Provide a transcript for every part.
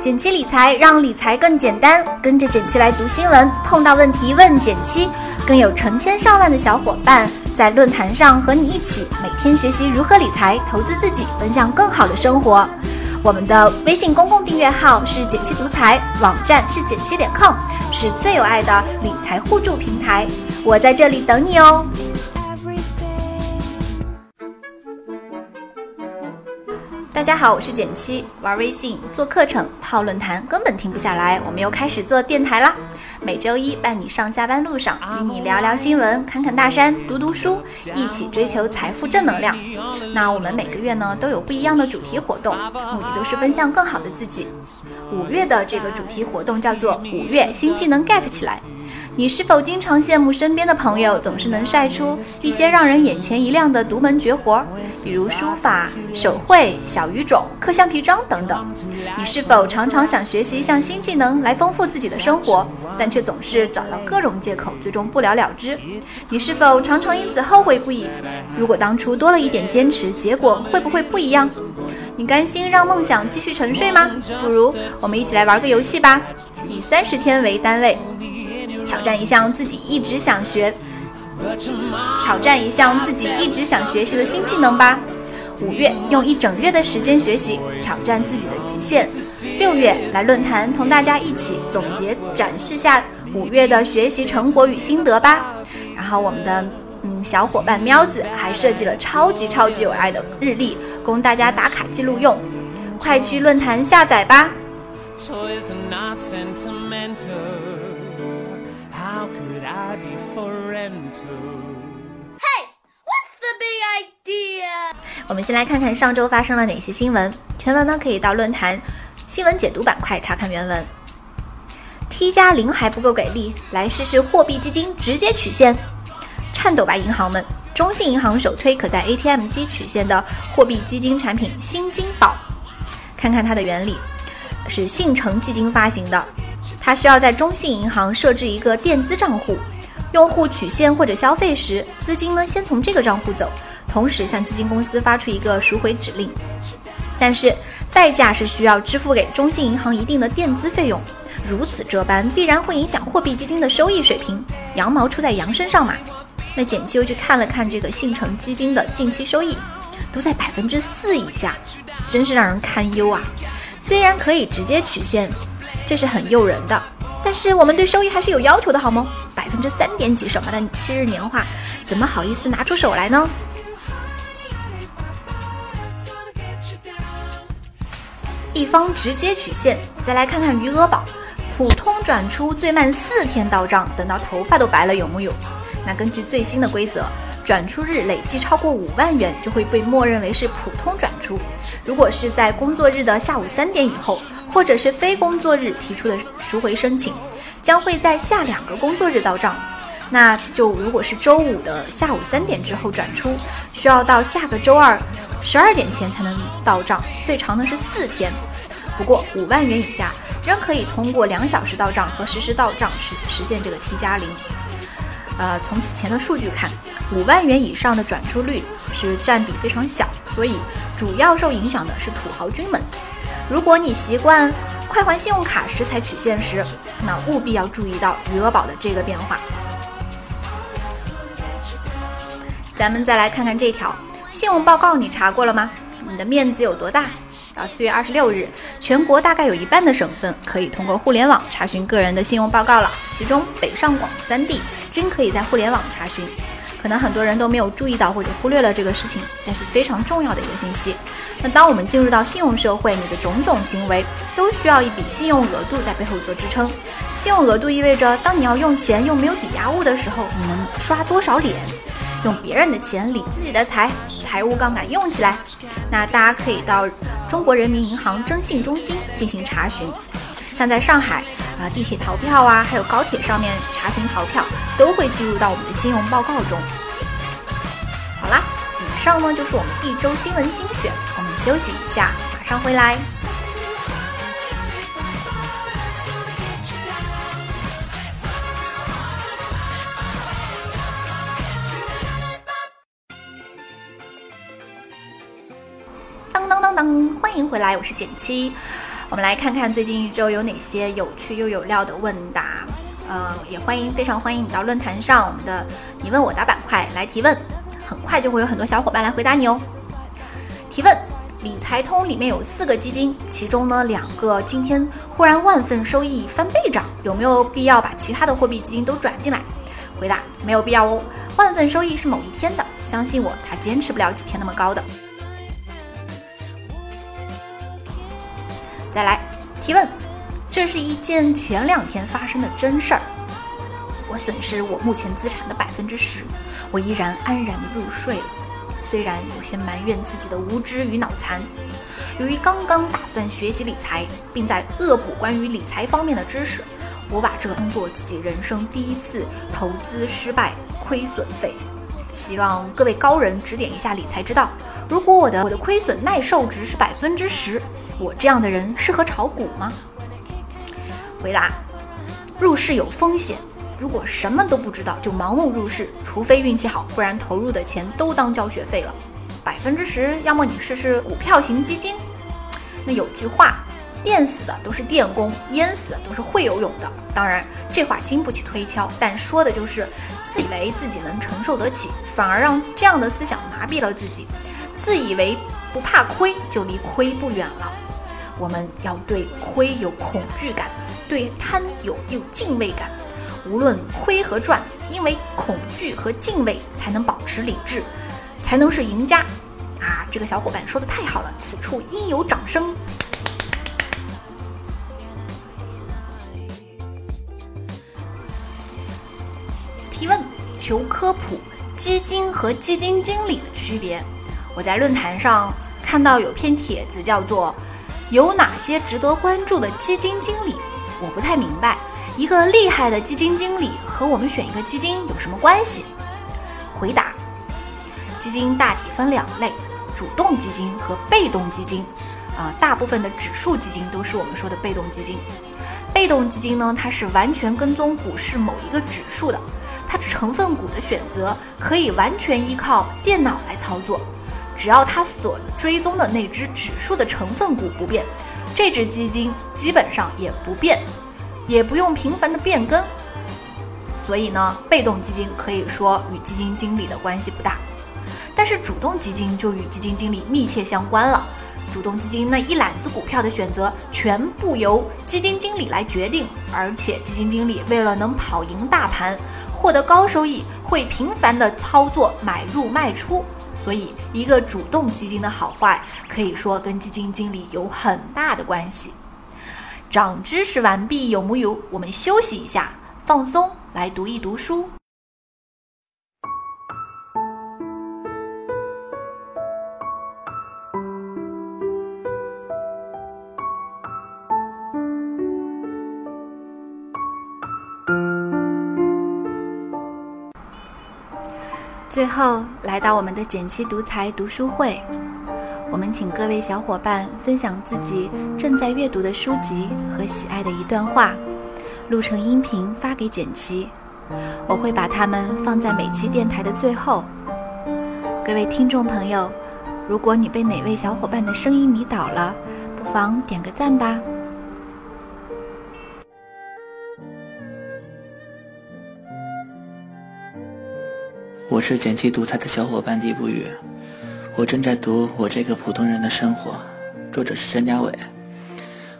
简七理财让理财更简单，跟着简七来读新闻，碰到问题问简七，更有成千上万的小伙伴在论坛上和你一起每天学习如何理财、投资自己，奔向更好的生活。我们的微信公共订阅号是简七独裁，网站是简七点 com，是最有爱的理财互助平台。我在这里等你哦。大家好，我是简七，玩微信、做课程、泡论坛，根本停不下来。我们又开始做电台啦，每周一伴你上下班路上，与你聊聊新闻，侃侃大山，读读书，一起追求财富正能量。那我们每个月呢都有不一样的主题活动，目的都是奔向更好的自己。五月的这个主题活动叫做“五月新技能 get 起来”。你是否经常羡慕身边的朋友总是能晒出一些让人眼前一亮的独门绝活，比如书法、手绘、小语种、刻橡皮章等等？你是否常常想学习一项新技能来丰富自己的生活，但却总是找到各种借口，最终不了了之？你是否常常因此后悔不已？如果当初多了一点坚持，结果会不会不一样？你甘心让梦想继续沉睡吗？不如我们一起来玩个游戏吧，以三十天为单位。挑战一项自己一直想学，挑战一项自己一直想学习的新技能吧。五月用一整月的时间学习，挑战自己的极限。六月来论坛同大家一起总结展示下五月的学习成果与心得吧。然后我们的嗯小伙伴喵子还设计了超级超级有爱的日历，供大家打卡记录用。快去论坛下载吧。How could I be Hey, what's the big idea? 我们先来看看上周发生了哪些新闻。全文呢可以到论坛新闻解读板块查看原文。T 加零还不够给力，来试试货币基金直接取现。颤抖吧银行们！中信银行首推可在 ATM 机取现的货币基金产品新金宝。看看它的原理，是信诚基金发行的。它需要在中信银行设置一个垫资账户，用户取现或者消费时，资金呢先从这个账户走，同时向基金公司发出一个赎回指令。但是代价是需要支付给中信银行一定的垫资费用，如此这般必然会影响货币基金的收益水平。羊毛出在羊身上嘛。那简七又去看了看这个信诚基金的近期收益，都在百分之四以下，真是让人堪忧啊。虽然可以直接取现。这是很诱人的，但是我们对收益还是有要求的，好吗？百分之三点几什么的七日年化，怎么好意思拿出手来呢？一方直接取现，再来看看余额宝，普通转出最慢四天到账，等到头发都白了有木有？那根据最新的规则，转出日累计超过五万元就会被默认为是普通转出，如果是在工作日的下午三点以后。或者是非工作日提出的赎回申请，将会在下两个工作日到账。那就如果是周五的下午三点之后转出，需要到下个周二十二点前才能到账，最长呢是四天。不过五万元以下仍可以通过两小时到账和实时到账实实现这个 T 加零。呃，从此前的数据看，五万元以上的转出率是占比非常小，所以主要受影响的是土豪军们。如果你习惯快还信用卡时才取现时，那务必要注意到余额宝的这个变化。咱们再来看看这条信用报告，你查过了吗？你的面子有多大？到四月二十六日，全国大概有一半的省份可以通过互联网查询个人的信用报告了，其中北上广三地均可以在互联网查询。可能很多人都没有注意到或者忽略了这个事情，但是非常重要的一个信息。那当我们进入到信用社会，你的种种行为都需要一笔信用额度在背后做支撑。信用额度意味着，当你要用钱又没有抵押物的时候，你能刷多少脸？用别人的钱理自己的财，财务杠杆用起来。那大家可以到中国人民银行征信中心进行查询。像在上海啊，地铁逃票啊，还有高铁上面查询逃票，都会记录到我们的信用报告中。好啦，以上呢就是我们一周新闻精选，我们休息一下，马上回来。当当当当，欢迎回来，我是简七。我们来看看最近一周有哪些有趣又有料的问答。呃，也欢迎，非常欢迎你到论坛上我们的你问我答板块来提问，很快就会有很多小伙伴来回答你哦。提问：理财通里面有四个基金，其中呢两个今天忽然万份收益翻倍涨，有没有必要把其他的货币基金都转进来？回答：没有必要哦，万份收益是某一天的，相信我，它坚持不了几天那么高的。再来提问。这是一件前两天发生的真事儿，我损失我目前资产的百分之十，我依然安然入睡了，虽然有些埋怨自己的无知与脑残。由于刚刚打算学习理财，并在恶补关于理财方面的知识，我把这当做自己人生第一次投资失败亏损费。希望各位高人指点一下理财之道。如果我的我的亏损耐受值是百分之十，我这样的人适合炒股吗？回答：入市有风险，如果什么都不知道就盲目入市，除非运气好，不然投入的钱都当交学费了。百分之十，要么你试试股票型基金。那有句话，电死的都是电工，淹死的都是会游泳的。当然，这话经不起推敲，但说的就是自以为自己能承受得起，反而让这样的思想麻痹了自己。自以为不怕亏，就离亏不远了。我们要对亏有恐惧感。对贪有有敬畏感，无论亏和赚，因为恐惧和敬畏才能保持理智，才能是赢家。啊，这个小伙伴说的太好了，此处应有掌声。提问求科普：基金和基金经理的区别。我在论坛上看到有篇帖子，叫做“有哪些值得关注的基金经理”。我不太明白，一个厉害的基金经理和我们选一个基金有什么关系？回答：基金大体分两类，主动基金和被动基金。啊，大部分的指数基金都是我们说的被动基金。被动基金呢，它是完全跟踪股市某一个指数的，它成分股的选择可以完全依靠电脑来操作，只要它所追踪的那只指数的成分股不变。这只基金基本上也不变，也不用频繁的变更，所以呢，被动基金可以说与基金经理的关系不大。但是主动基金就与基金经理密切相关了。主动基金那一揽子股票的选择全部由基金经理来决定，而且基金经理为了能跑赢大盘，获得高收益，会频繁的操作买入卖出。所以，一个主动基金的好坏，可以说跟基金经理有很大的关系。长知识完毕，有木有？我们休息一下，放松，来读一读书。最后来到我们的减七独裁读书会，我们请各位小伙伴分享自己正在阅读的书籍和喜爱的一段话，录成音频发给简七，我会把它们放在每期电台的最后。各位听众朋友，如果你被哪位小伙伴的声音迷倒了，不妨点个赞吧。我是剪辑独裁的小伙伴地不语，我正在读《我这个普通人的生活》，作者是张家伟。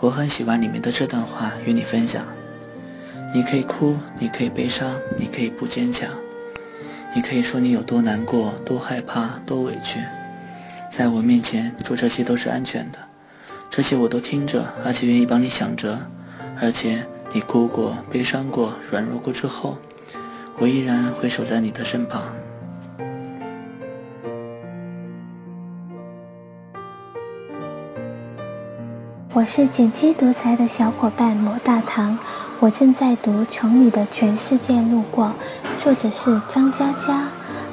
我很喜欢里面的这段话，与你分享。你可以哭，你可以悲伤，你可以不坚强，你可以说你有多难过、多害怕、多委屈，在我面前做这些都是安全的，这些我都听着，而且愿意帮你想着。而且你哭过、悲伤过、软弱过之后。我依然会守在你的身旁。我是剪辑独裁的小伙伴罗大堂，我正在读《从你的全世界路过》，作者是张嘉佳。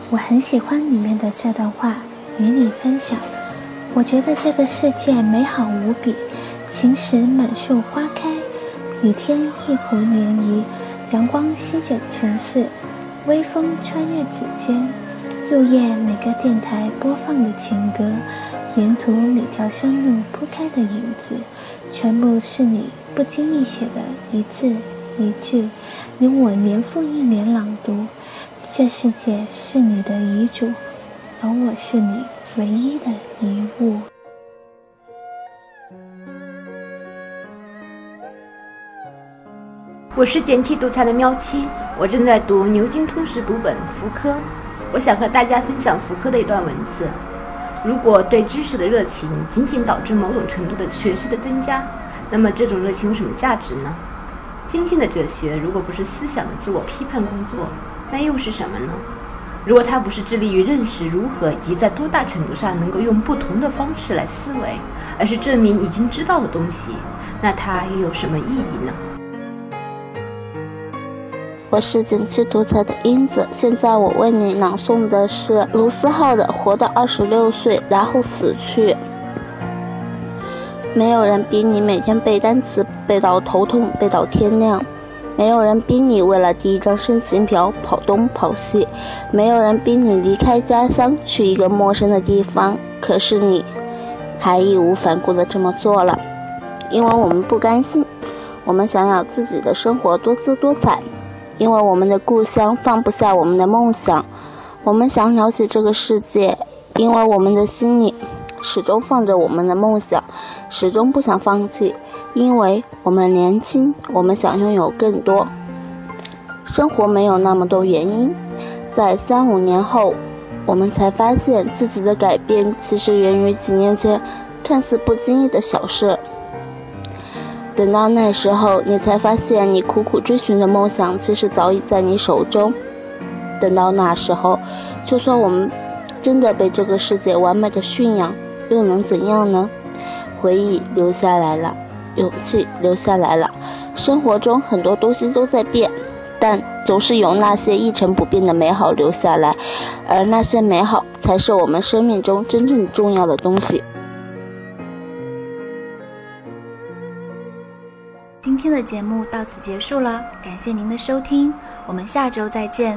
我很喜欢里面的这段话，与你分享。我觉得这个世界美好无比，晴时满树花开，雨天一湖涟漪。阳光席卷城市，微风穿越指尖，入夜每个电台播放的情歌，沿途每条山路铺开的影子，全部是你不经意写的一字一句，你我年复一年朗读。这世界是你的遗嘱，而我是你唯一的遗物。我是简七独裁的喵七，我正在读牛津通识读本福柯。我想和大家分享福柯的一段文字：如果对知识的热情仅仅导致某种程度的学识的增加，那么这种热情有什么价值呢？今天的哲学如果不是思想的自我批判工作，那又是什么呢？如果它不是致力于认识如何以及在多大程度上能够用不同的方式来思维，而是证明已经知道的东西，那它又有什么意义呢？我是景区独裁的英子，现在我为你朗诵的是卢思浩的《活到二十六岁，然后死去》。没有人逼你每天背单词背到头痛，背到天亮；没有人逼你为了第一张申请表跑东跑西；没有人逼你离开家乡去一个陌生的地方。可是你，还义无反顾的这么做了，因为我们不甘心，我们想要自己的生活多姿多彩。因为我们的故乡放不下我们的梦想，我们想了解这个世界。因为我们的心里始终放着我们的梦想，始终不想放弃。因为我们年轻，我们想拥有更多。生活没有那么多原因，在三五年后，我们才发现自己的改变其实源于几年前看似不经意的小事。等到那时候，你才发现你苦苦追寻的梦想其实早已在你手中。等到那时候，就算我们真的被这个世界完美的驯养，又能怎样呢？回忆留下来了，勇气留下来了。生活中很多东西都在变，但总是有那些一成不变的美好留下来，而那些美好才是我们生命中真正重要的东西。今天的节目到此结束了，感谢您的收听，我们下周再见。